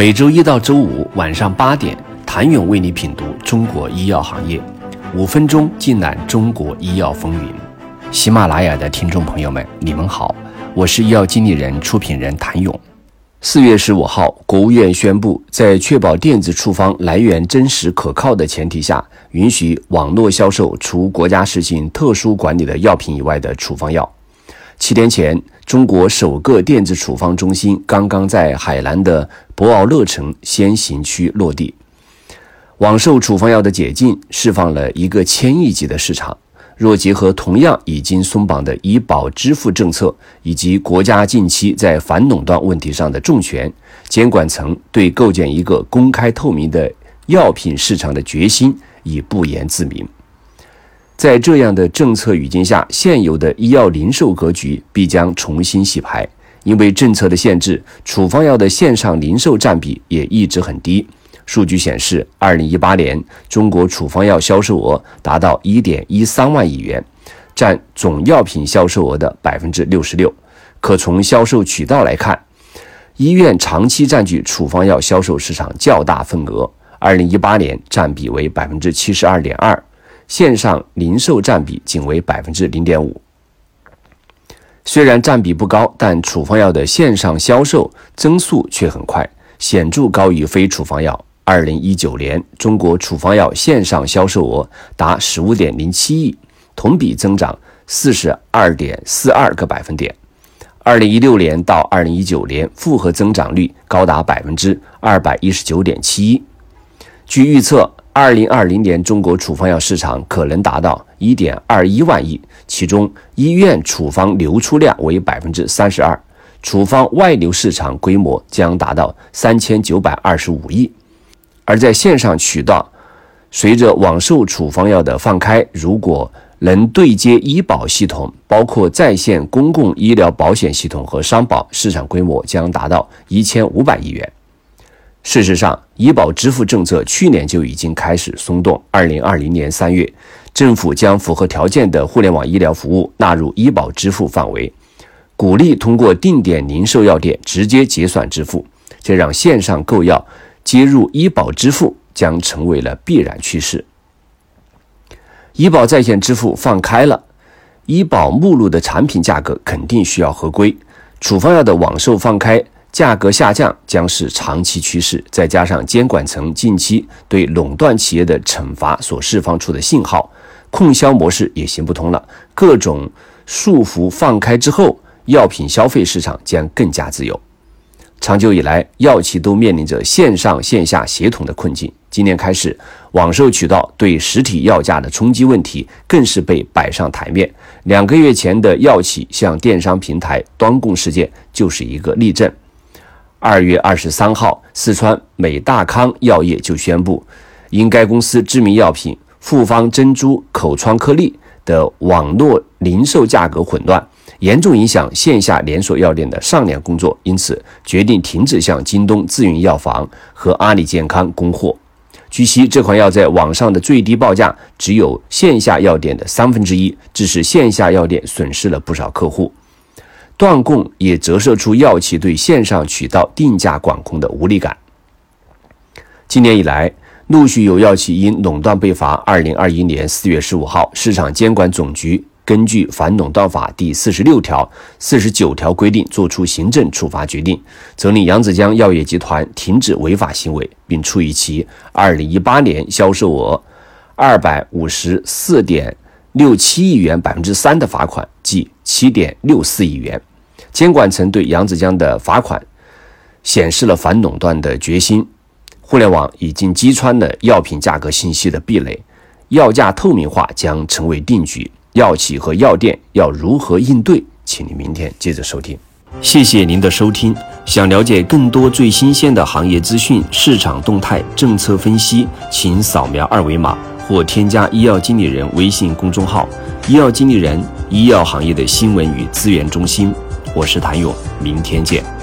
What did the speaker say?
每周一到周五晚上八点，谭勇为你品读中国医药行业，五分钟尽览中国医药风云。喜马拉雅的听众朋友们，你们好，我是医药经理人、出品人谭勇。四月十五号，国务院宣布，在确保电子处方来源真实可靠的前提下，允许网络销售除国家实行特殊管理的药品以外的处方药。七天前，中国首个电子处方中心刚刚在海南的博鳌乐城先行区落地。网售处方药的解禁，释放了一个千亿级的市场。若结合同样已经松绑的医保支付政策，以及国家近期在反垄断问题上的重拳，监管层对构建一个公开透明的药品市场的决心已不言自明。在这样的政策语境下，现有的医药零售格局必将重新洗牌。因为政策的限制，处方药的线上零售占比也一直很低。数据显示，二零一八年中国处方药销售额达到一点一三万亿元，占总药品销售额的百分之六十六。可从销售渠道来看，医院长期占据处方药销售市场较大份额，二零一八年占比为百分之七十二点二。线上零售占比仅为百分之零点五，虽然占比不高，但处方药的线上销售增速却很快，显著高于非处方药。二零一九年，中国处方药线上销售额达十五点零七亿，同比增长四十二点四二个百分点。二零一六年到二零一九年，复合增长率高达百分之二百一十九点七一。据预测。二零二零年，中国处方药市场可能达到一点二一万亿，其中医院处方流出量为百分之三十二，处方外流市场规模将达到三千九百二十五亿。而在线上渠道，随着网售处方药的放开，如果能对接医保系统，包括在线公共医疗保险系统和商保，市场规模将达到一千五百亿元。事实上，医保支付政策去年就已经开始松动。二零二零年三月，政府将符合条件的互联网医疗服务纳入医保支付范围，鼓励通过定点零售药店直接结算支付，这让线上购药接入医保支付将成为了必然趋势。医保在线支付放开了，医保目录的产品价格肯定需要合规，处方药的网售放开。价格下降将是长期趋势，再加上监管层近期对垄断企业的惩罚所释放出的信号，控销模式也行不通了。各种束缚放开之后，药品消费市场将更加自由。长久以来，药企都面临着线上线下协同的困境。今年开始，网售渠道对实体药价的冲击问题更是被摆上台面。两个月前的药企向电商平台端供事件就是一个例证。二月二十三号，四川美大康药业就宣布，因该公司知名药品复方珍珠口疮颗粒的网络零售价格混乱，严重影响线下连锁药店的上量工作，因此决定停止向京东自营药房和阿里健康供货。据悉，这款药在网上的最低报价只有线下药店的三分之一，致使线下药店损失了不少客户。断供也折射出药企对线上渠道定价管控的无力感。今年以来，陆续有药企因垄断被罚。二零二一年四月十五号，市场监管总局根据《反垄断法》第四十六条、四十九条规定作出行政处罚决定，责令扬子江药业集团停止违法行为，并处以其二零一八年销售额二百五十四点六七亿元百分之三的罚款，即七点六四亿元。监管层对扬子江的罚款显示了反垄断的决心。互联网已经击穿了药品价格信息的壁垒，药价透明化将成为定局。药企和药店要如何应对？请您明天接着收听。谢谢您的收听。想了解更多最新鲜的行业资讯、市场动态、政策分析，请扫描二维码或添加医药经理人微信公众号“医药经理人”——医药行业的新闻与资源中心。我是谭勇，明天见。